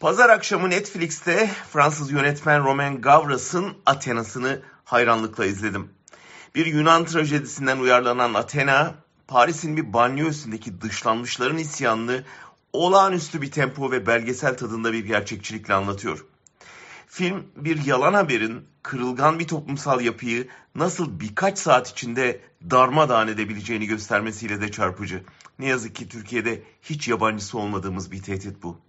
Pazar akşamı Netflix'te Fransız yönetmen Romain Gavras'ın Athena'sını hayranlıkla izledim. Bir Yunan trajedisinden uyarlanan Athena, Paris'in bir banyo üstündeki dışlanmışların isyanını olağanüstü bir tempo ve belgesel tadında bir gerçekçilikle anlatıyor. Film bir yalan haberin kırılgan bir toplumsal yapıyı nasıl birkaç saat içinde darmadağın edebileceğini göstermesiyle de çarpıcı. Ne yazık ki Türkiye'de hiç yabancısı olmadığımız bir tehdit bu.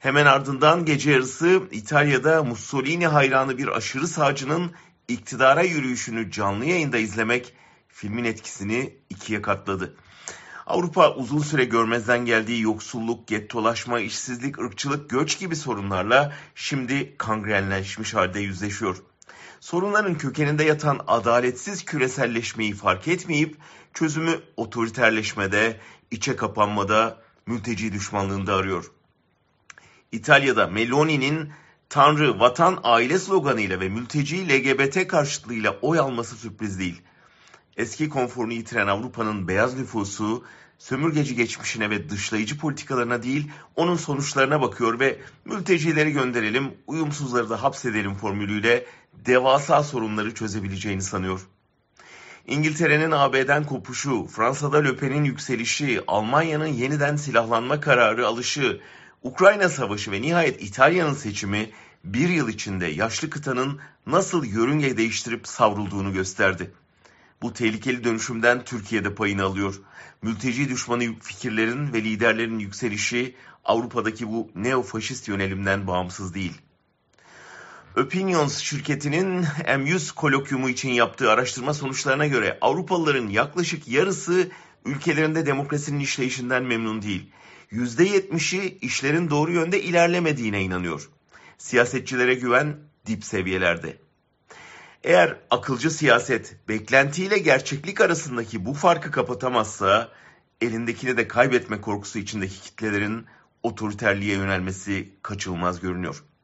Hemen ardından gece yarısı İtalya'da Mussolini hayranı bir aşırı sağcının iktidara yürüyüşünü canlı yayında izlemek filmin etkisini ikiye katladı. Avrupa uzun süre görmezden geldiği yoksulluk, gettolaşma, işsizlik, ırkçılık, göç gibi sorunlarla şimdi kangrenleşmiş halde yüzleşiyor. Sorunların kökeninde yatan adaletsiz küreselleşmeyi fark etmeyip çözümü otoriterleşmede, içe kapanmada, mülteci düşmanlığında arıyor. İtalya'da Meloni'nin Tanrı, vatan, aile sloganıyla ve mülteci LGBT karşıtlığıyla oy alması sürpriz değil. Eski konforunu yitiren Avrupa'nın beyaz nüfusu sömürgeci geçmişine ve dışlayıcı politikalarına değil onun sonuçlarına bakıyor ve mültecileri gönderelim, uyumsuzları da hapsedelim formülüyle devasa sorunları çözebileceğini sanıyor. İngiltere'nin AB'den kopuşu, Fransa'da Löpen'in yükselişi, Almanya'nın yeniden silahlanma kararı alışı, Ukrayna Savaşı ve nihayet İtalya'nın seçimi bir yıl içinde yaşlı kıtanın nasıl yörünge değiştirip savrulduğunu gösterdi. Bu tehlikeli dönüşümden Türkiye'de payını alıyor. Mülteci düşmanı fikirlerin ve liderlerin yükselişi Avrupa'daki bu neofaşist yönelimden bağımsız değil. Opinions şirketinin M100 kolokyumu için yaptığı araştırma sonuçlarına göre Avrupalıların yaklaşık yarısı ülkelerinde demokrasinin işleyişinden memnun değil. %70'i işlerin doğru yönde ilerlemediğine inanıyor. Siyasetçilere güven dip seviyelerde. Eğer akılcı siyaset beklentiyle gerçeklik arasındaki bu farkı kapatamazsa elindekini de kaybetme korkusu içindeki kitlelerin otoriterliğe yönelmesi kaçılmaz görünüyor.